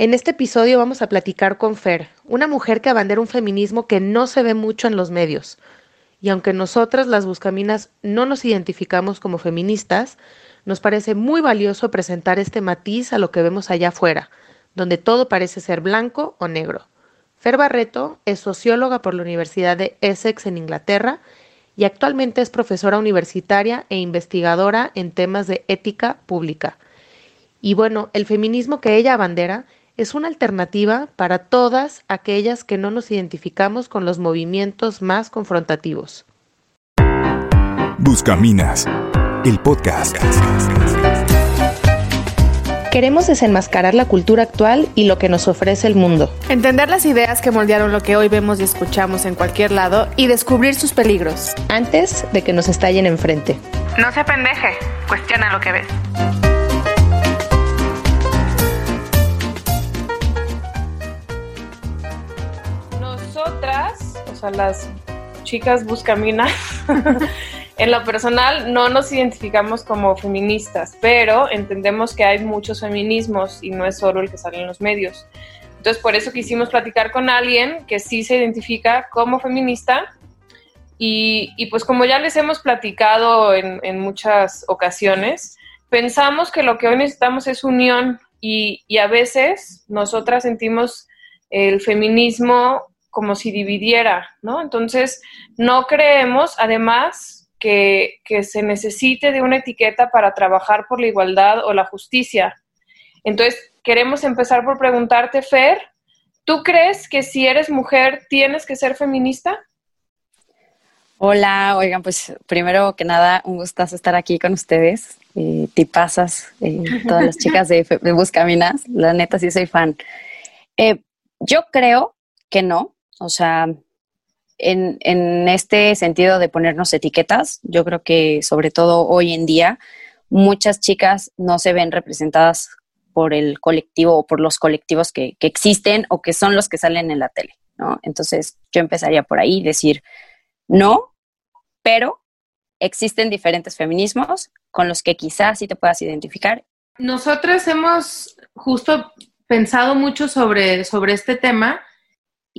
En este episodio vamos a platicar con Fer, una mujer que abandera un feminismo que no se ve mucho en los medios. Y aunque nosotras las buscaminas no nos identificamos como feministas, nos parece muy valioso presentar este matiz a lo que vemos allá afuera, donde todo parece ser blanco o negro. Fer Barreto es socióloga por la Universidad de Essex en Inglaterra y actualmente es profesora universitaria e investigadora en temas de ética pública. Y bueno, el feminismo que ella abandera es una alternativa para todas aquellas que no nos identificamos con los movimientos más confrontativos. Buscaminas, el podcast. Queremos desenmascarar la cultura actual y lo que nos ofrece el mundo. Entender las ideas que moldearon lo que hoy vemos y escuchamos en cualquier lado y descubrir sus peligros. Antes de que nos estallen enfrente. No se pendeje, cuestiona lo que ves. A las chicas buscaminas, en lo personal no nos identificamos como feministas, pero entendemos que hay muchos feminismos y no es solo el que sale en los medios. Entonces, por eso quisimos platicar con alguien que sí se identifica como feminista y, pues como ya les hemos platicado en, muchas ocasiones, pensamos que lo que hoy necesitamos es unión y a veces nosotras sentimos el feminismo como si dividiera, ¿no? Entonces, no creemos, además, que, se necesite de una etiqueta para trabajar por la igualdad o la justicia. Entonces, queremos empezar por preguntarte, Fer, ¿tú crees que si eres mujer tienes que ser feminista? Hola, oigan, pues primero que nada, un gustazo estar aquí con ustedes. Eh, tipazas, eh, todas las chicas de, de Buscaminas, la neta sí soy fan. Eh, yo creo que no, o sea, en, en, este sentido de ponernos etiquetas, yo creo que sobre todo hoy en día muchas chicas no se ven representadas por el colectivo o por los colectivos que, que existen o que son los que salen en la tele, ¿no? Entonces yo empezaría por ahí, decir, no, pero existen diferentes feminismos con los que quizás sí te puedas identificar. Nosotros hemos justo pensado mucho sobre, sobre este tema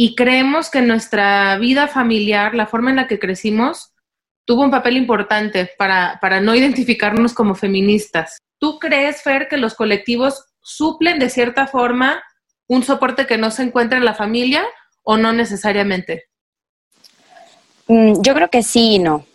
y creemos que nuestra vida familiar, la forma en la que crecimos, tuvo un papel importante para, para no identificarnos como feministas. ¿Tú crees, Fer, que los colectivos suplen de cierta forma un soporte que no se encuentra en la familia o no necesariamente? Mm, yo creo que sí y no.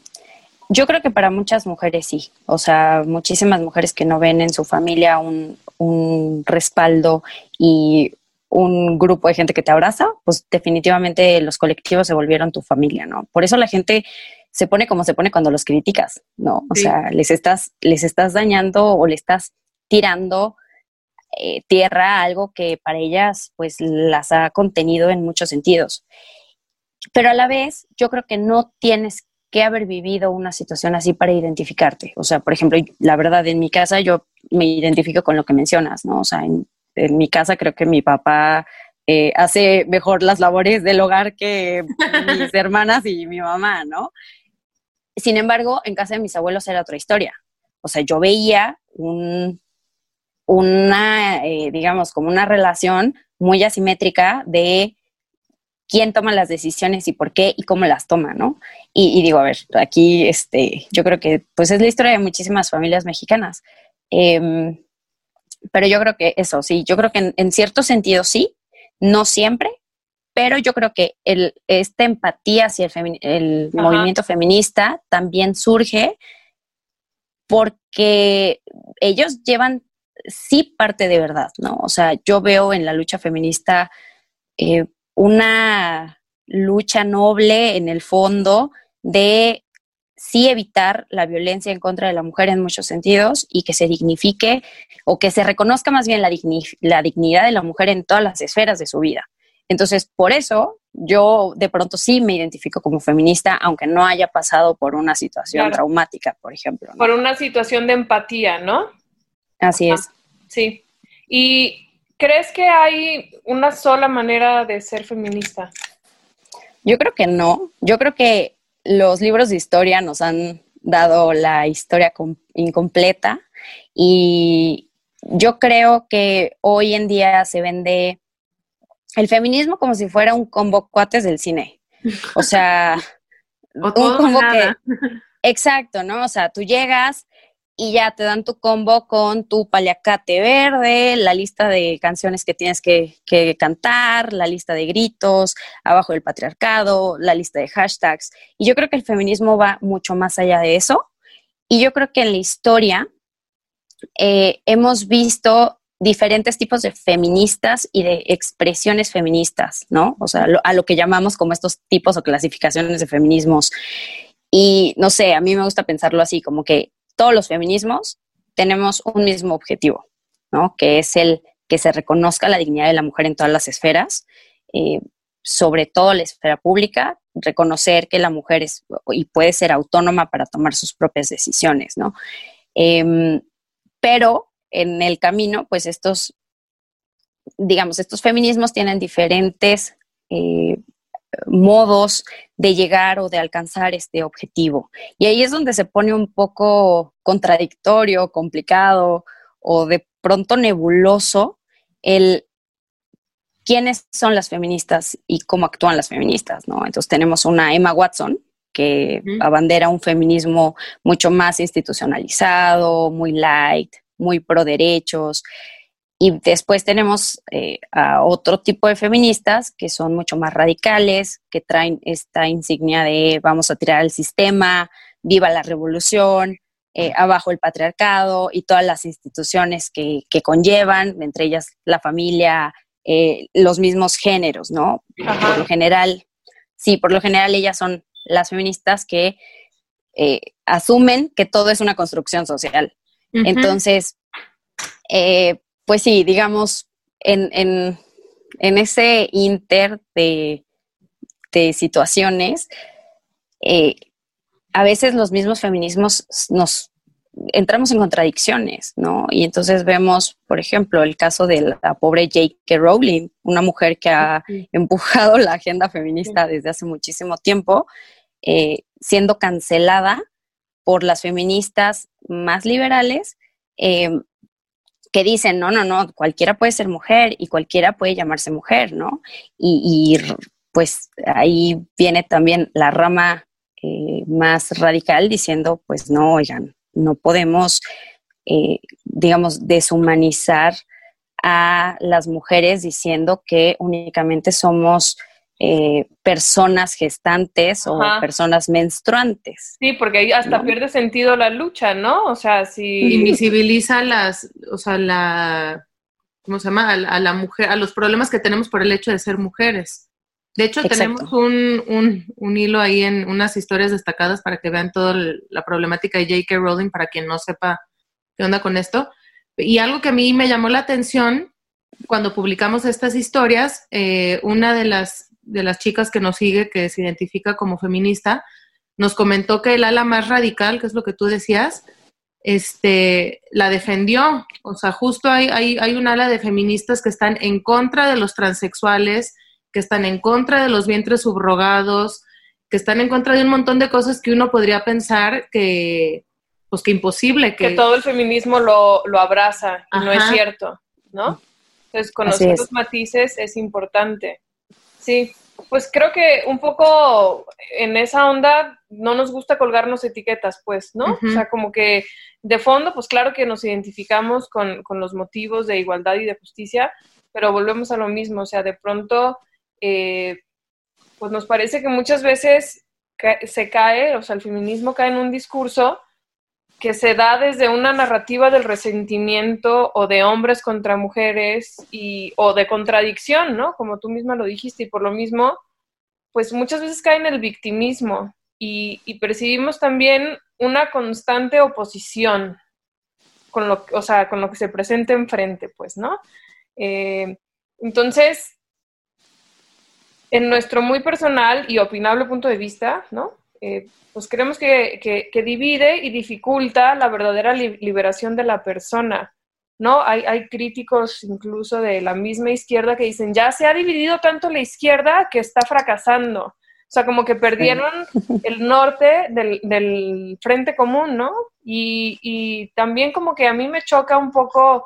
Yo creo que para muchas mujeres sí. O sea, muchísimas mujeres que no ven en su familia un, un respaldo y un grupo de gente que te abraza, pues definitivamente los colectivos se volvieron tu familia, ¿no? Por eso la gente se pone como se pone cuando los criticas, ¿no? O sea, les estás, les estás dañando o le estás tirando eh, tierra a algo que para ellas pues las ha contenido en muchos sentidos. Pero a la vez, yo creo que no tienes que haber vivido una situación así para identificarte. O sea, por ejemplo, la verdad, en mi casa yo me identifico con lo que mencionas, ¿no? O sea, en, en mi casa creo que mi papá eh, hace mejor las labores del hogar que mis hermanas y mi mamá, ¿no? Sin embargo, en casa de mis abuelos era otra historia. O sea, yo veía un, una, eh, digamos, como una relación muy asimétrica de quién toma las decisiones y por qué y cómo las toma, ¿no? Y, digo, a ver, aquí, este, yo creo que, pues es la historia de muchísimas familias mexicanas. Em, pero yo creo que eso, sí, yo creo que en, cierto sentido sí, no siempre, pero yo creo que el, esta empatía hacia el, el movimiento feminista también surge porque ellos llevan sí parte de verdad, ¿no? O sea, yo veo en la lucha feminista eh, una lucha noble en el fondo de sí evitar la violencia en contra de la mujer en muchos sentidos y que se dignifique o que se reconozca más bien la, la dignidad de la mujer en todas las esferas de su vida. Entonces, por eso yo de pronto sí me identifico como feminista, aunque no haya pasado por una situación traumática, por ejemplo. Por una situación de empatía, ¿no? Así es. sí. ¿Y crees que hay una sola manera de ser feminista? Yo creo que no. Yo creo que los libros de historia nos han dado la historia incompleta y yo creo que hoy en día se vende el feminismo como si fuera un combo cuates del cine. O sea, un combo que... Exacto, ¿no? O sea, tú llegas y ya te dan tu combo con tu paliacate verde, la lista de canciones que tienes que, cantar, la lista de gritos, abajo del patriarcado, la lista de hashtags. Y yo creo que el feminismo va mucho más allá de eso. Y yo creo que en la historia eh, hemos visto diferentes tipos de feministas y de expresiones feministas, ¿no? O sea, a lo que llamamos como estos tipos o clasificaciones de feminismos. Y no sé, a mí me gusta pensarlo así, como que todos los feminismos tenemos un mismo objetivo, ¿no? Que es el que se reconozca la dignidad de la mujer en todas las esferas, eh, sobre todo la esfera pública, reconocer que la mujer es y puede ser autónoma para tomar sus propias decisiones, ¿no? Em, pero en el camino, pues estos, digamos, estos feminismos tienen diferentes eh, modos de llegar o de alcanzar este objetivo. Y ahí es donde se pone un poco contradictorio, complicado o de pronto nebuloso el quiénes son las feministas y cómo actúan las feministas, ¿no? Entonces tenemos una Emma Watson que abandera un feminismo mucho más institucionalizado, muy light, muy pro derechos. Y después tenemos eh, a otro tipo de feministas que son mucho más radicales, que traen esta insignia de vamos a tirar el sistema, viva la revolución, eh, abajo el patriarcado y todas las instituciones que, conllevan, entre ellas la familia, eh, los mismos géneros, ¿no? Por lo general, sí, por lo general ellas son las feministas que asumen que todo es una construcción social. Entonces, eh, pues sí, digamos, en, en, ese inter de, situaciones, eh, a veces los mismos feminismos nos entramos en contradicciones, ¿no? Y entonces vemos, por ejemplo, el caso de la pobre J.K. Rowling, una mujer que ha empujado la agenda feminista desde hace muchísimo tiempo, eh, siendo cancelada por las feministas más liberales, eh, que dicen, no, no, no, cualquiera puede ser mujer y cualquiera puede llamarse mujer, ¿no? Y, pues ahí viene también la rama eh, más radical diciendo, pues no, oigan, no podemos, eh, digamos, deshumanizar a las mujeres diciendo que únicamente somos eh, personas gestantes o personas menstruantes. Sí, porque ahí hasta pierde sentido la lucha, ¿no? O sea, si... Invisibiliza las, o sea, la, ¿cómo se llama? A, la mujer, a los problemas que tenemos por el hecho de ser mujeres. De hecho, tenemos un, un, un, hilo ahí en unas historias destacadas para que vean toda la problemática de J.K. Rowling, para quien no sepa qué onda con esto. Y algo que a mí me llamó la atención cuando publicamos estas historias, eh, una de las de las chicas que nos sigue, que se identifica como feminista, nos comentó que el ala más radical, que es lo que tú decías, este, la defendió. O sea, justo hay, hay, hay un ala de feministas que están en contra de los transexuales, que están en contra de los vientres subrogados, que están en contra de un montón de cosas que uno podría pensar que, pues que imposible. Que, todo el feminismo lo, abraza, y no es cierto, ¿no? Entonces, conocer los matices es importante. Sí, pues creo que un poco en esa onda no nos gusta colgarnos etiquetas, pues, ¿no? O sea, como que de fondo, pues claro que nos identificamos con, los motivos de igualdad y de justicia, pero volvemos a lo mismo, o sea, de pronto, eh, pues nos parece que muchas veces se cae, o sea, el feminismo cae en un discurso que se da desde una narrativa del resentimiento o de hombres contra mujeres y, o de contradicción, ¿no? Como tú misma lo dijiste, y por lo mismo, pues muchas veces cae en el victimismo y, percibimos también una constante oposición con lo, o sea, con lo que se presenta enfrente, pues, ¿no? Eh, entonces, en nuestro muy personal y opinable punto de vista, ¿no? Eh, pues creemos que, divide y dificulta la verdadera liberación de la persona, ¿no? Hay, hay, críticos incluso de la misma izquierda que dicen, ya se ha dividido tanto la izquierda que está fracasando. O sea, como que perdieron el norte del, frente común, ¿no? Y, y, también como que a mí me choca un poco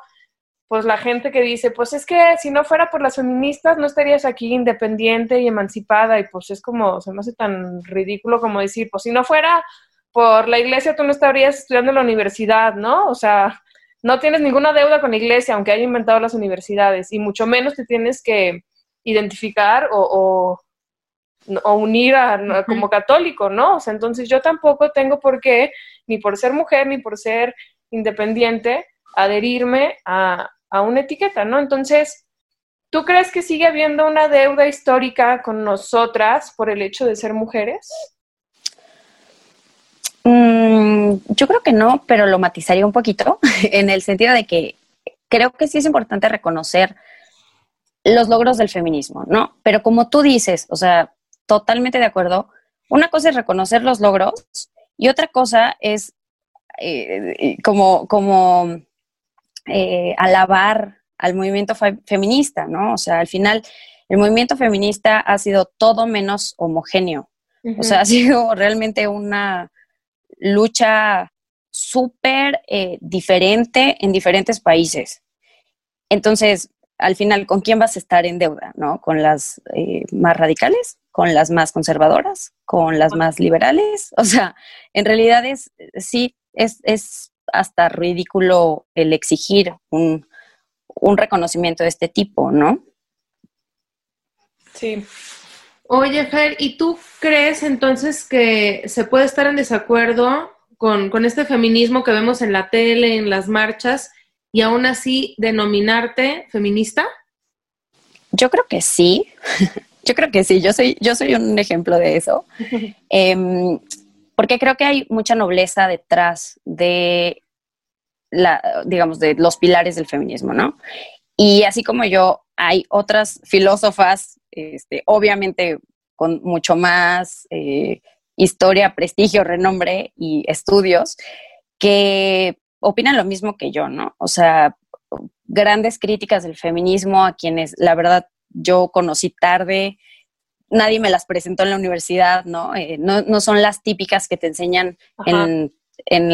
pues la gente que dice, pues es que si no fuera por las feministas no estarías aquí independiente y emancipada y pues es como, se me hace tan ridículo como decir, pues si no fuera por la iglesia tú no estarías estudiando en la universidad, ¿no? O sea, no tienes ninguna deuda con la iglesia, aunque haya inventado las universidades, y mucho menos te tienes que identificar o, o, unir a, como católico, ¿no? O sea, entonces yo tampoco tengo por qué, ni por ser mujer, ni por ser independiente, adherirme a, a una etiqueta, ¿no? Entonces, ¿tú crees que sigue habiendo una deuda histórica con nosotras por el hecho de ser mujeres? Mm, yo creo que no, pero lo matizaría un poquito en el sentido de que creo que sí es importante reconocer los logros del feminismo, ¿no? Pero como tú dices, o sea, totalmente de acuerdo, una cosa es reconocer los logros y otra cosa es eh, como, como eh, alabar al movimiento feminista, ¿no? O sea, al final el movimiento feminista ha sido todo menos homogéneo. O sea, ha sido realmente una lucha súper eh, diferente en diferentes países. Entonces, al final, ¿con quién vas a estar en deuda? ¿No? ¿Con las eh, más radicales? ¿Con las más conservadoras? ¿Con las más liberales? O sea, en realidad es, sí, es, es hasta ridículo el exigir un, reconocimiento de este tipo, ¿no? Sí. Oye, Fer, ¿y tú crees entonces que se puede estar en desacuerdo con, con, este feminismo que vemos en la tele, en las marchas, y aún así denominarte feminista? Yo creo que sí. Yo creo que sí. Yo soy, yo soy un ejemplo de eso. Em, porque creo que hay mucha nobleza detrás de digamos, de los pilares del feminismo, ¿no? Y así como yo, hay otras filósofas, este, obviamente con mucho más eh, historia, prestigio, renombre y estudios, que opinan lo mismo que yo, ¿no? O sea, grandes críticas del feminismo a quienes, la verdad, yo conocí tarde, nadie me las presentó en la universidad, ¿no? Eh, no, son las típicas que te enseñan en,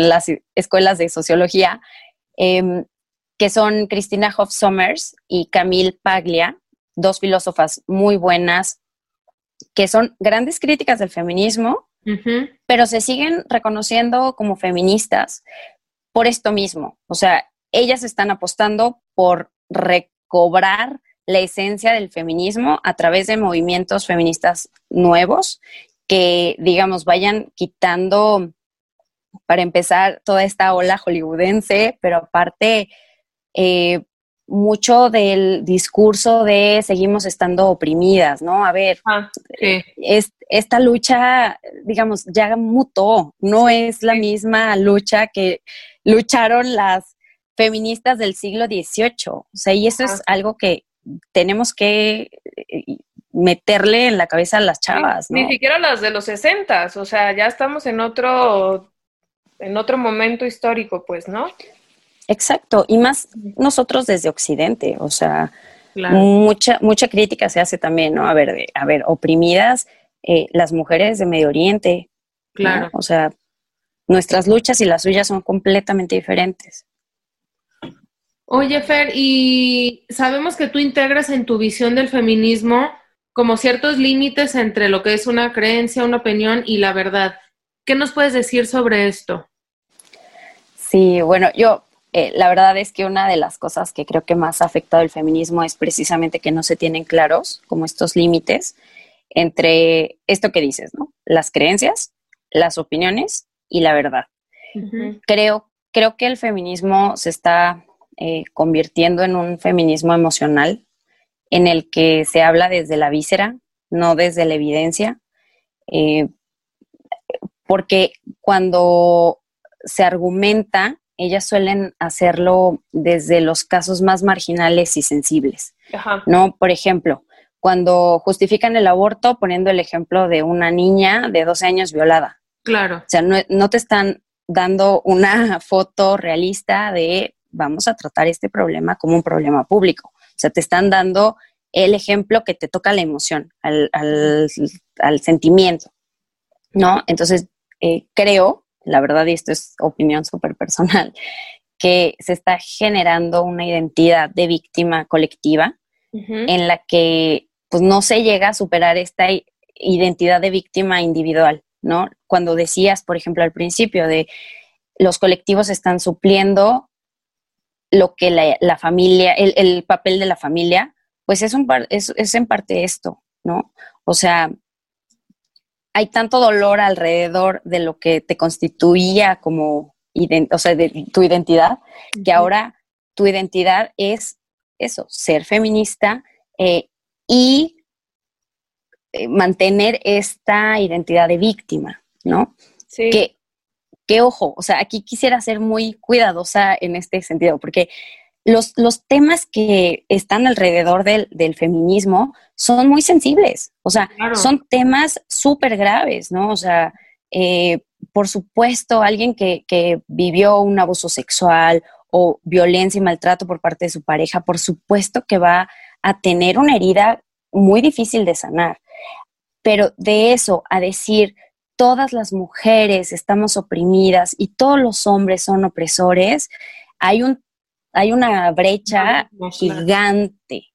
las escuelas de sociología, em, que son Cristina Hoff Sommers y Camille Paglia, dos filósofas muy buenas, que son grandes críticas del feminismo, pero se siguen reconociendo como feministas por esto mismo. O sea, ellas están apostando por recobrar la esencia del feminismo a través de movimientos feministas nuevos que, digamos, vayan quitando, para empezar, toda esta ola hollywoodense, pero aparte, eh, mucho del discurso de seguimos estando oprimidas, ¿no? A ver, ah, esta lucha, digamos, ya mutó, no es la misma lucha que lucharon las feministas del siglo XVIII. O sea, y eso es algo que tenemos que eh, meterle en la cabeza a las chavas, Ni siquiera las de los 60, o sea, ya estamos en otro, en otro momento histórico, pues, ¿no? Exacto, y más nosotros desde Occidente, o sea, mucha, mucha crítica se hace también, ¿no? A ver, a ver, oprimidas eh, las mujeres de Medio Oriente, claro. O sea, nuestras luchas y las suyas son completamente diferentes. Oye, Fer, y sabemos que tú integras en tu visión del feminismo como ciertos límites entre lo que es una creencia, una opinión y la verdad. ¿Qué nos puedes decir sobre esto? Sí, bueno, yo eh, la verdad es que una de las cosas que creo que más ha afectado el feminismo es precisamente que no se tienen claros como estos límites entre esto que dices, ¿no? Las creencias, las opiniones y la verdad. Creo, creo que el feminismo se está eh, convirtiendo en un feminismo emocional en el que se habla desde la víscera, no desde la evidencia, eh, porque cuando se argumenta, ellas suelen hacerlo desde los casos más marginales y sensibles, ¿no? Por ejemplo, cuando justifican el aborto poniendo el ejemplo de una niña de 12 años violada. Claro. O sea, no, no te están dando una foto realista de vamos a tratar este problema como un problema público. O sea, te están dando el ejemplo que te toca la emoción, al, sentimiento, ¿no? Entonces, eh, creo, la verdad, y esto es opinión súper personal, que se está generando una identidad de víctima colectiva en la que pues no se llega a superar esta identidad de víctima individual, ¿no? Cuando decías, por ejemplo, al principio de los colectivos están supliendo lo que la, familia, el, papel de la familia, pues es, un, es, es en parte esto, ¿no? O sea, hay tanto dolor alrededor de lo que te constituía como, o sea, de tu identidad, que ahora tu identidad es eso, ser feminista eh, y eh, mantener esta identidad de víctima, ¿no? Sí. Que, que, ojo, o sea, aquí quisiera ser muy cuidadosa en este sentido, porque los, los temas que están alrededor del, del, feminismo son muy sensibles, o sea, son temas súper graves, ¿no? O sea, eh, por supuesto, alguien que, que vivió un abuso sexual o violencia y maltrato por parte de su pareja, por supuesto que va a tener una herida muy difícil de sanar. Pero de eso a decir todas las mujeres estamos oprimidas y todos los hombres son opresores, hay, un, hay una brecha gigante.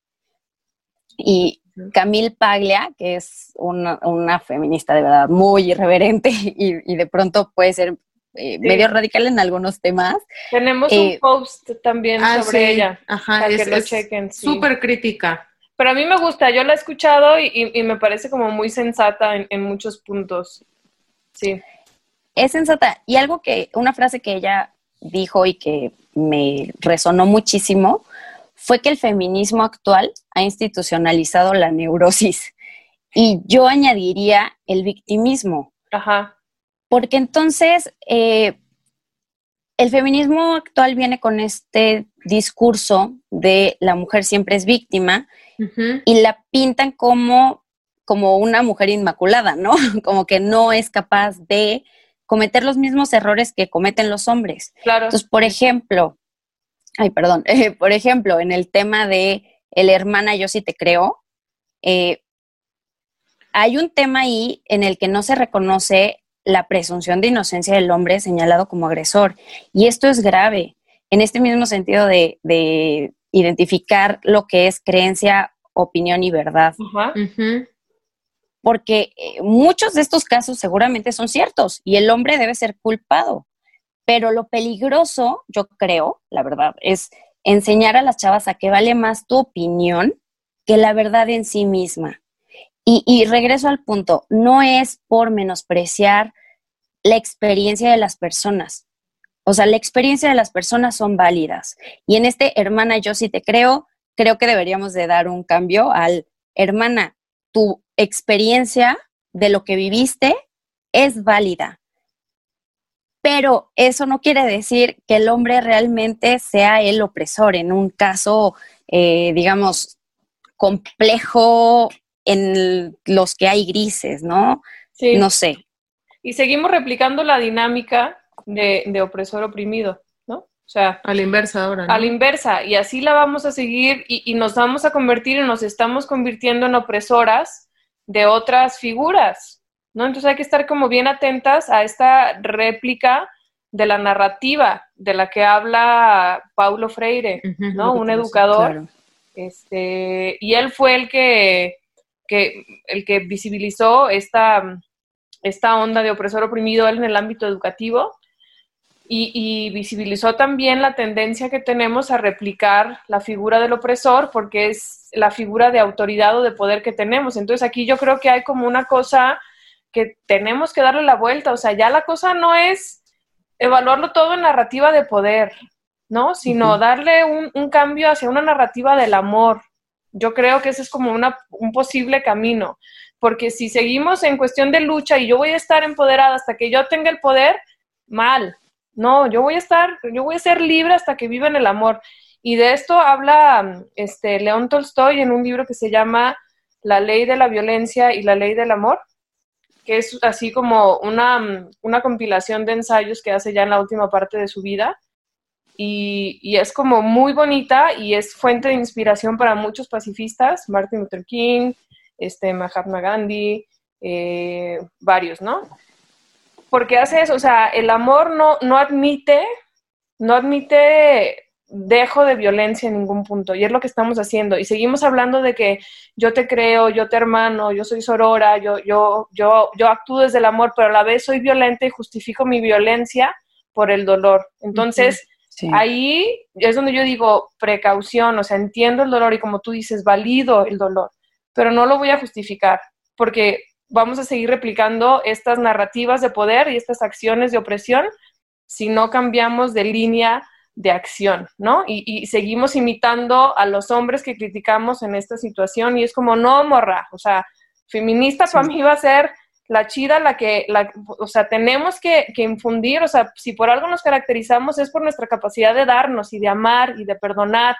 Y Camille Paglia, que es una, feminista de verdad muy irreverente y, y de pronto puede ser eh, medio radical en algunos temas. Tenemos un eh, post también ah, sobre ella. Ajá, es, que lo chequen. Súper crítica. Pero a mí me gusta, yo la he escuchado y, me parece como muy sensata en, muchos puntos. Sí. Es sensata. Y algo que, una frase que ella dijo y que me resonó muchísimo fue que el feminismo actual ha institucionalizado la neurosis. Y yo añadiría el victimismo. Ajá. Porque entonces eh, el feminismo actual viene con este discurso de la mujer siempre es víctima y la pintan como, como una mujer inmaculada, ¿no? Como que no es capaz de cometer los mismos errores que cometen los hombres. Claro. Entonces, por ejemplo, ay, perdón, por ejemplo, en el tema de el hermana, yo sí te creo, eh, hay un tema ahí en el que no se reconoce la presunción de inocencia del hombre señalado como agresor. Y esto es grave, en este mismo sentido de, identificar lo que es creencia, opinión y verdad. Porque eh, muchos de estos casos seguramente son ciertos y el hombre debe ser culpado. Pero lo peligroso, yo creo, la verdad, es enseñar a las chavas a que vale más tu opinión que la verdad en sí misma. Y, regreso al punto, no es por menospreciar la experiencia de las personas. O sea, la experiencia de las personas son válidas. Y en este, hermana, yo sí te creo, creo que deberíamos de dar un cambio al, hermana, tu experiencia de lo que viviste es válida. Pero eso no quiere decir que el hombre realmente sea el opresor en un caso, eh, digamos, complejo en los que hay grises, ¿no? Sí. No sé. Y seguimos replicando la dinámica de, opresor oprimido, ¿no? O sea, a la inversa ahora. A la inversa, y así la vamos a seguir y, nos vamos a convertir y nos estamos convirtiendo en opresoras de otras figuras, ¿no? Entonces hay que estar como bien atentas a esta réplica de la narrativa de la que habla Paulo Freire, ¿no? Un educador. Este, y él fue el que que el que visibilizó esta, esta onda de opresor oprimido en el ámbito educativo y, visibilizó también la tendencia que tenemos a replicar la figura del opresor porque es la figura de autoridad o de poder que tenemos. Entonces aquí yo creo que hay como una cosa que tenemos que darle la vuelta, o sea, ya la cosa no es evaluarlo todo en narrativa de poder, ¿no? Sino darle un, un cambio hacia una narrativa del amor, yo creo que ese es como una, un posible camino, porque si seguimos en cuestión de lucha y yo voy a estar empoderada hasta que yo tenga el poder, mal. No, yo voy a estar, yo voy a ser libre hasta que viva el amor. Y de esto habla este León Tolstoy en un libro que se llama La ley de la violencia y la ley del amor, que es así como una, una compilación de ensayos que hace ya en la última parte de su vida y, es como muy bonita y es fuente de inspiración para muchos pacifistas, Martin Luther King, este, Mahatma Gandhi, eh, varios, ¿no? Porque hace eso, o sea, el amor no, no admite no admite dejo de violencia en ningún punto y es lo que estamos haciendo. Y seguimos hablando de que yo te creo, yo te hermano, yo soy sorora, yo yo yo yo actúo desde el amor, pero a la vez soy violenta y justifico mi violencia por el dolor. Entonces, ahí es donde yo digo precaución, o sea, entiendo el dolor y como tú dices, valido el dolor, pero no lo voy a justificar porque vamos a seguir replicando estas narrativas de poder y estas acciones de opresión si no cambiamos de línea de acción, ¿no? Y, seguimos imitando a los hombres que criticamos en esta situación y es como, no, morra, o sea, feminista para mí va a ser la chida, la que, la, o sea, tenemos que, que, infundir, o sea, si por algo nos caracterizamos es por nuestra capacidad de darnos y de amar y de perdonar.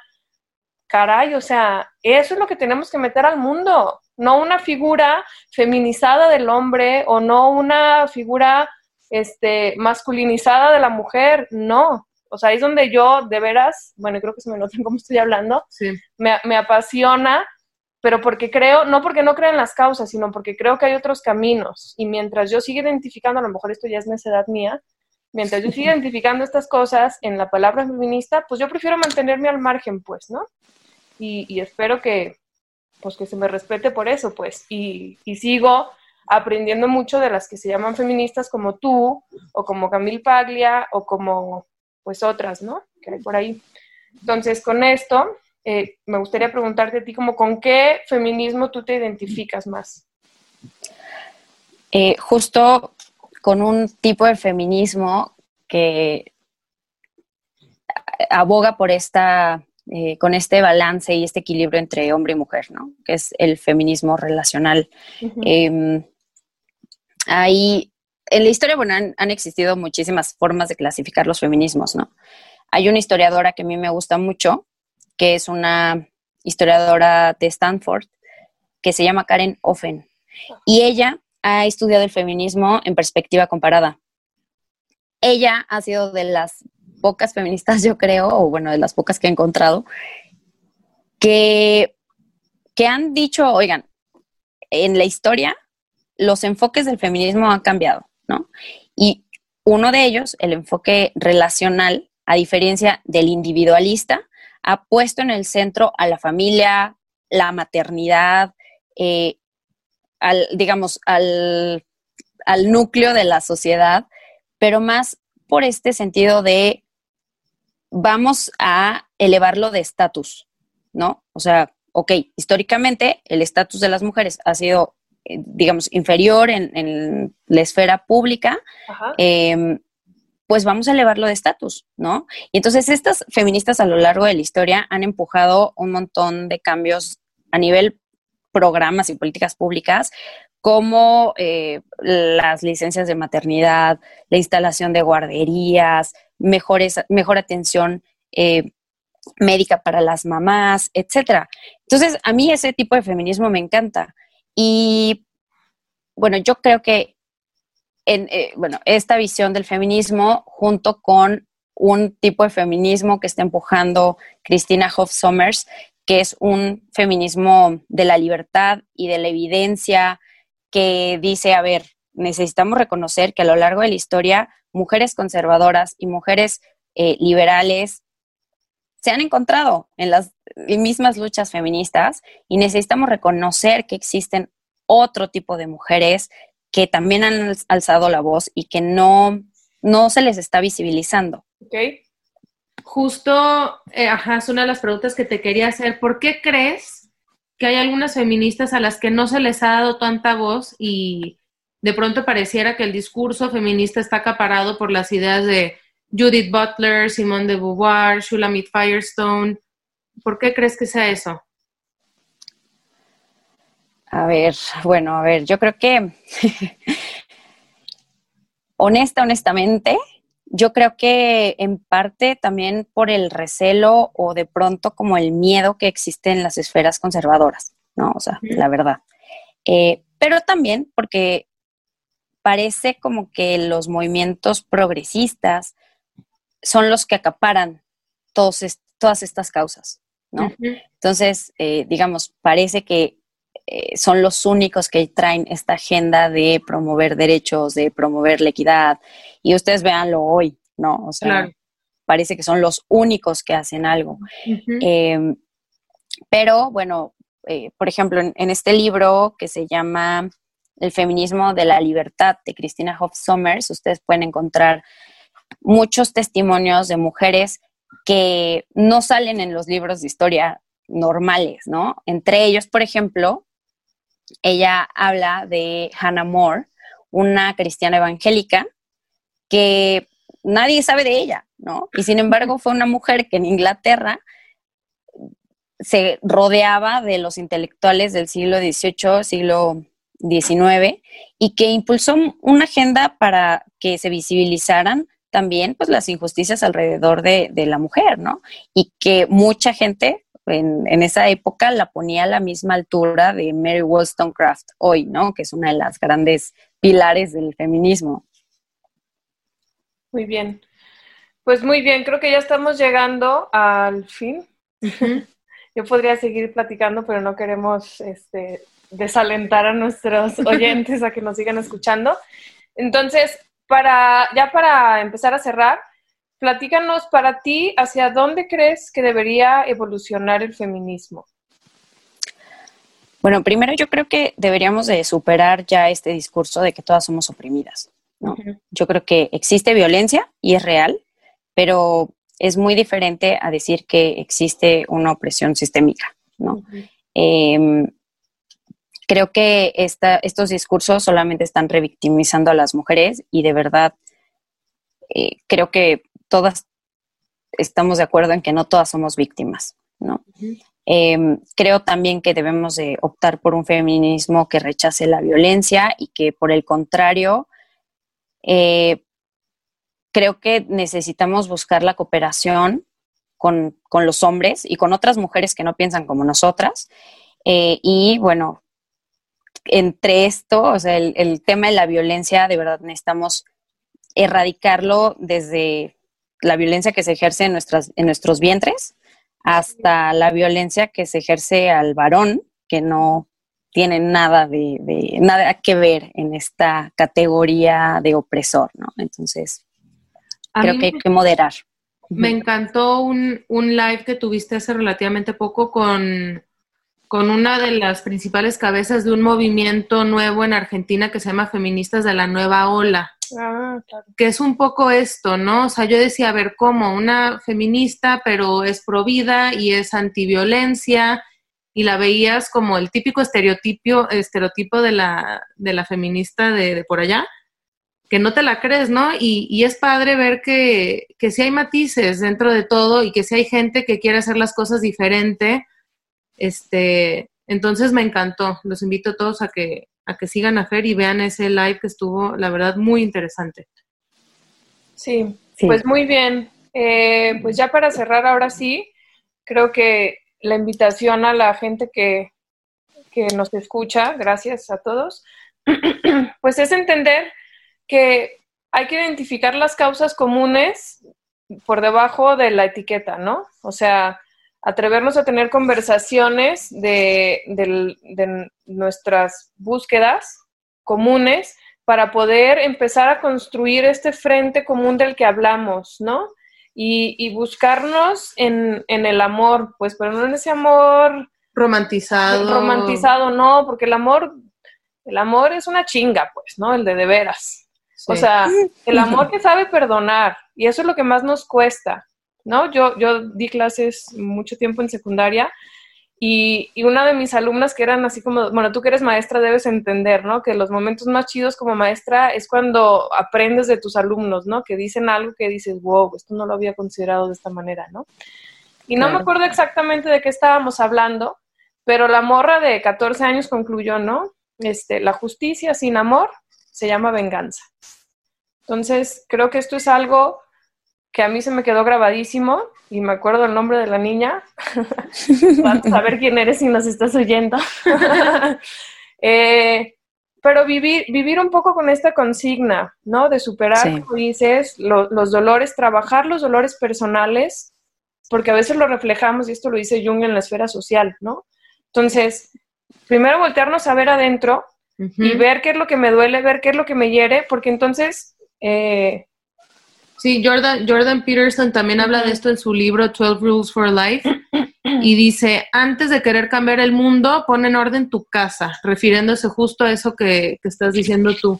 Caray, o sea, eso es lo que tenemos que meter al mundo, no una figura feminizada del hombre o no una figura este, masculinizada de la mujer, no, o sea, ahí es donde yo, de veras, bueno, creo que se me nota cómo estoy hablando, me, me, apasiona, pero porque creo, no porque no creo en las causas, sino porque creo que hay otros caminos. Y mientras yo siga identificando, a lo mejor esto ya es necedad mía, mientras yo siga identificando estas cosas en la palabra feminista, pues yo prefiero mantenerme al margen, pues, ¿no? Y, y espero que, pues, que se me respete por eso, pues, y, y sigo aprendiendo mucho de las que se llaman feministas como tú, o como Camille Paglia, o como pues otras, ¿no? Que hay por ahí. Entonces, con esto, eh, me gustaría preguntarte a ti como con qué feminismo tú te identificas más. Eh, justo con un tipo de feminismo que aboga por esta, eh, con este balance y este equilibrio entre hombre y mujer, ¿no? Que es el feminismo relacional. Em, hay en la historia, bueno, han, existido muchísimas formas de clasificar los feminismos, ¿no? Hay una historiadora que a mí me gusta mucho, que es una historiadora de Stanford, que se llama Karen Offen. Y ella ha estudiado el feminismo en perspectiva comparada. Ella ha sido de las pocas feministas, yo creo, o bueno, de las pocas que he encontrado, que, que han dicho, oigan, en la historia los enfoques del feminismo han cambiado. Y uno de ellos, el enfoque relacional, a diferencia del individualista, ha puesto en el centro a la familia, la maternidad, eh, al, digamos, al, al núcleo de la sociedad, pero más por este sentido de vamos a elevarlo de estatus, ¿no? O sea, ok, históricamente el estatus de las mujeres ha sido eh, digamos, inferior en, la esfera pública, em, pues vamos a elevarlo de estatus, ¿no? Y entonces estas feministas a lo largo de la historia han empujado un montón de cambios a nivel programas y políticas públicas, como eh, las licencias de maternidad, la instalación de guarderías, mejores, mejor atención eh, médica para las mamás, etcétera. Entonces, a mí ese tipo de feminismo me encanta. Y bueno, yo creo que eh, bueno, esta visión del feminismo junto con un tipo de feminismo que está empujando Cristina Hoff Sommers, que es un feminismo de la libertad y de la evidencia, que dice, a ver, necesitamos reconocer que a lo largo de la historia mujeres conservadoras y mujeres eh, liberales se han encontrado en las mismas luchas feministas y necesitamos reconocer que existen otro tipo de mujeres que también han alzado la voz y que no, no se les está visibilizando. Ok. Justo, eh, ajá, es una de las preguntas que te quería hacer. ¿Por qué crees que hay algunas feministas a las que no se les ha dado tanta voz y de pronto pareciera que el discurso feminista está acaparado por las ideas de Judith Butler, Simone de Beauvoir, Shulamit Firestone. ¿Por qué crees que sea eso? A ver, bueno, a ver, yo creo que, honesta, honestamente, yo creo que en parte también por el recelo o de pronto como el miedo que existe en las esferas conservadoras, ¿no? O sea, la verdad. Eh, pero también porque parece como que los movimientos progresistas son los que acaparan todos todas estas causas, ¿no? Entonces, eh, digamos, parece que eh, son los únicos que traen esta agenda de promover derechos, de promover la equidad. Y ustedes véanlo hoy, ¿no? O sea, parece que son los únicos que hacen algo. Em, pero bueno, eh, por ejemplo, en, este libro que se llama El feminismo de la libertad de Cristina Hoff Sommers, ustedes pueden encontrar muchos testimonios de mujeres que no salen en los libros de historia normales, ¿no? Entre ellos, por ejemplo, ella habla de Hannah More, una cristiana evangélica que nadie sabe de ella, ¿no? Y sin embargo fue una mujer que en Inglaterra se rodeaba de los intelectuales del siglo XVIII, siglo XIX, y que impulsó una agenda para que se visibilizaran también pues, las injusticias alrededor de, la mujer, ¿no? Y que mucha gente en, en, esa época la ponía a la misma altura de Mary Wollstonecraft hoy, ¿no? Que es una de las grandes pilares del feminismo. Muy bien. Pues muy bien, creo que ya estamos llegando al fin. Yo podría seguir platicando, pero no queremos este, desalentar a nuestros oyentes a que nos sigan escuchando. Entonces, para, ya para empezar a cerrar, platícanos para ti hacia dónde crees que debería evolucionar el feminismo. Bueno, primero yo creo que deberíamos de superar ya este discurso de que todas somos oprimidas. Yo creo que existe violencia y es real, pero es muy diferente a decir que existe una opresión sistémica. ¿no? Creo que estos discursos solamente están revictimizando a las mujeres y de verdad eh, creo que todas estamos de acuerdo en que no todas somos víctimas. ¿no? Em, creo también que debemos de optar por un feminismo que rechace la violencia y que por el contrario eh, creo que necesitamos buscar la cooperación con, los hombres y con otras mujeres que no piensan como nosotras. Eh, y bueno, entre esto, o sea, el, el, tema de la violencia, de verdad necesitamos erradicarlo desde la violencia que se ejerce en, nuestras, en nuestros vientres hasta la violencia que se ejerce al varón, que no tiene nada de, nada que ver en esta categoría de opresor, ¿no? Entonces, creo que hay que moderar. Me encantó un, un, live que tuviste hace relativamente poco con, con una de las principales cabezas de un movimiento nuevo en Argentina que se llama Feministas de la Nueva Ola. Ah, que es un poco esto, ¿no? O sea, yo decía, a ver, ¿cómo? Una feminista, pero es provida y es antiviolencia, y la veías como el típico estereotipo, estereotipo de la, de la feminista de, por allá, que no te la crees, ¿no? Y, y es padre ver que, que sí hay matices dentro de todo y que sí hay gente que quiere hacer las cosas diferente. Este, entonces me encantó. Los invito a todos a que, a que sigan a Fer y vean ese live que estuvo, la verdad, muy interesante. Sí, pues muy bien. Eh, pues ya para cerrar ahora sí, creo que la invitación a la gente que, que nos escucha, gracias a todos, pues es entender que hay que identificar las causas comunes por debajo de la etiqueta, ¿no? O sea, atrevernos a tener conversaciones de, nuestras búsquedas comunes para poder empezar a construir este frente común del que hablamos, ¿no? Y, buscarnos en, en, el amor, pues, pero no en ese amor romantizado. Romantizado, no, porque el amor, el amor es una chinga, pues, ¿no? El de de veras. O sea, el amor que sabe perdonar, y eso es lo que más nos cuesta. ¿No? Yo, yo di clases mucho tiempo en secundaria y, una de mis alumnas que eran así como, bueno, tú que eres maestra debes entender, ¿no? Que los momentos más chidos como maestra es cuando aprendes de tus alumnos, ¿no? Que dicen algo que dices, wow, esto no lo había considerado de esta manera, ¿no? Y no me acuerdo exactamente de qué estábamos hablando, pero la morra de 14 años concluyó, ¿no? Este, la justicia sin amor se llama venganza. Entonces, creo que esto es algo que a mí se me quedó grabadísimo y me acuerdo el nombre de la niña. Vas a saber quién eres si nos estás oyendo. Eh, pero vivir, vivir un poco con esta consigna, ¿no? De superar, como dices, los dolores, trabajar los dolores personales, porque a veces lo reflejamos, y esto lo dice Jung en la esfera social, ¿no? Entonces, primero voltearnos a ver adentro y ver qué es lo que me duele, ver qué es lo que me hiere, porque entonces eh, Sí, Jordan, Jordan Peterson también habla de esto en su libro 12 Rules for Life y dice, antes de querer cambiar el mundo, pon en orden tu casa, refiriéndose justo a eso que, que estás diciendo tú.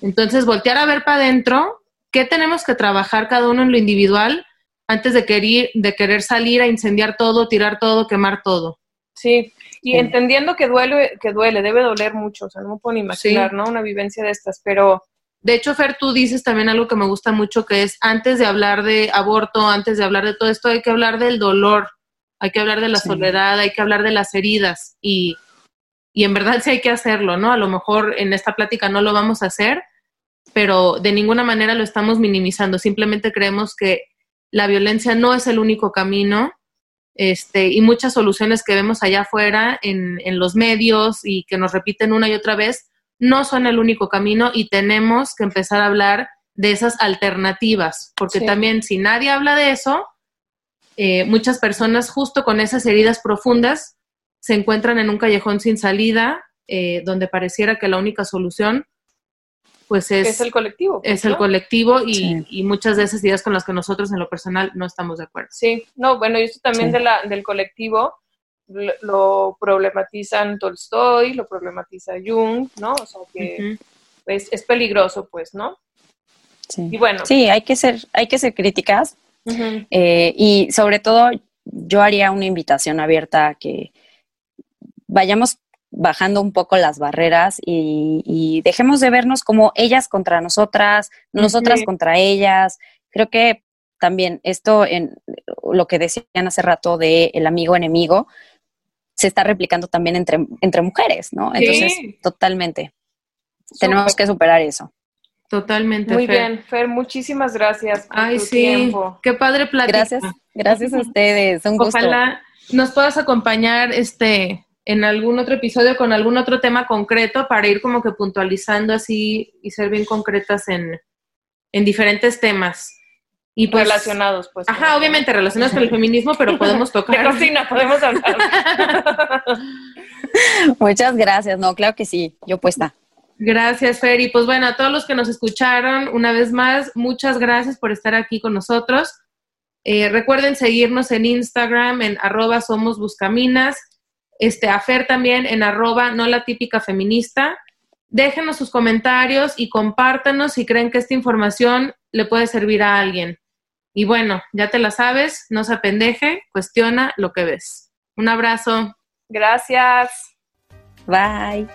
Entonces, voltear a ver para adentro, ¿qué tenemos que trabajar cada uno en lo individual antes de querer, de querer salir a incendiar todo, tirar todo, quemar todo? Sí, y entendiendo que duele, que duele, debe doler mucho, o sea, no me puedo imaginar, ¿no? Una vivencia de estas, pero de hecho, Fer, tú dices también algo que me gusta mucho, que es antes de hablar de aborto, antes de hablar de todo esto, hay que hablar del dolor, hay que hablar de la soledad, hay que hablar de las heridas y, y en verdad sí hay que hacerlo, ¿no? A lo mejor en esta plática no lo vamos a hacer, pero de ninguna manera lo estamos minimizando, simplemente creemos que la violencia no es el único camino este, y muchas soluciones que vemos allá afuera en, en los medios y que nos repiten una y otra vez no son el único camino y tenemos que empezar a hablar de esas alternativas, porque también si nadie habla de eso, eh, muchas personas justo con esas heridas profundas se encuentran en un callejón sin salida, eh, donde pareciera que la única solución pues es, es el colectivo. Pues, es el colectivo y, y, muchas de esas ideas con las que nosotros en lo personal no estamos de acuerdo. Sí, no, bueno, y esto también de la, del colectivo, lo problematizan Tolstoy, lo problematiza Jung, ¿no? O sea que es, peligroso, pues, ¿no? Sí. Y bueno. Sí, hay que ser, hay que ser críticas. Eh, y sobre todo, yo haría una invitación abierta a que vayamos bajando un poco las barreras y, dejemos de vernos como ellas contra nosotras, nosotras contra ellas. Creo que también esto en lo que decían hace rato de el amigo enemigo, se está replicando también entre, entre mujeres, ¿no? Entonces, totalmente. Tenemos que superar eso. Totalmente. Muy bien, Fer, muchísimas gracias. Por Ay, sí, qué padre plática. Gracias, gracias a ustedes, un gusto. Ojalá nos puedas acompañar este en algún otro episodio con algún otro tema concreto para ir como que puntualizando así y ser bien concretas en, en diferentes temas. Y pues, relacionados, pues. Ajá, obviamente relacionados con el feminismo, pero podemos tocar. De cocina, podemos hablar. Muchas gracias, no, claro que sí, yo puesta. Gracias, Fer. Y pues bueno, a todos los que nos escucharon, una vez más, muchas gracias por estar aquí con nosotros. Eh, recuerden seguirnos en Instagram, en arroba somos buscaminas, este, a Fer también en arroba no la típica feminista. Déjenos sus comentarios y compártanos si creen que esta información le puede servir a alguien. Y bueno, ya te la sabes, no se apendeje, cuestiona lo que ves. Un abrazo. Gracias. Bye.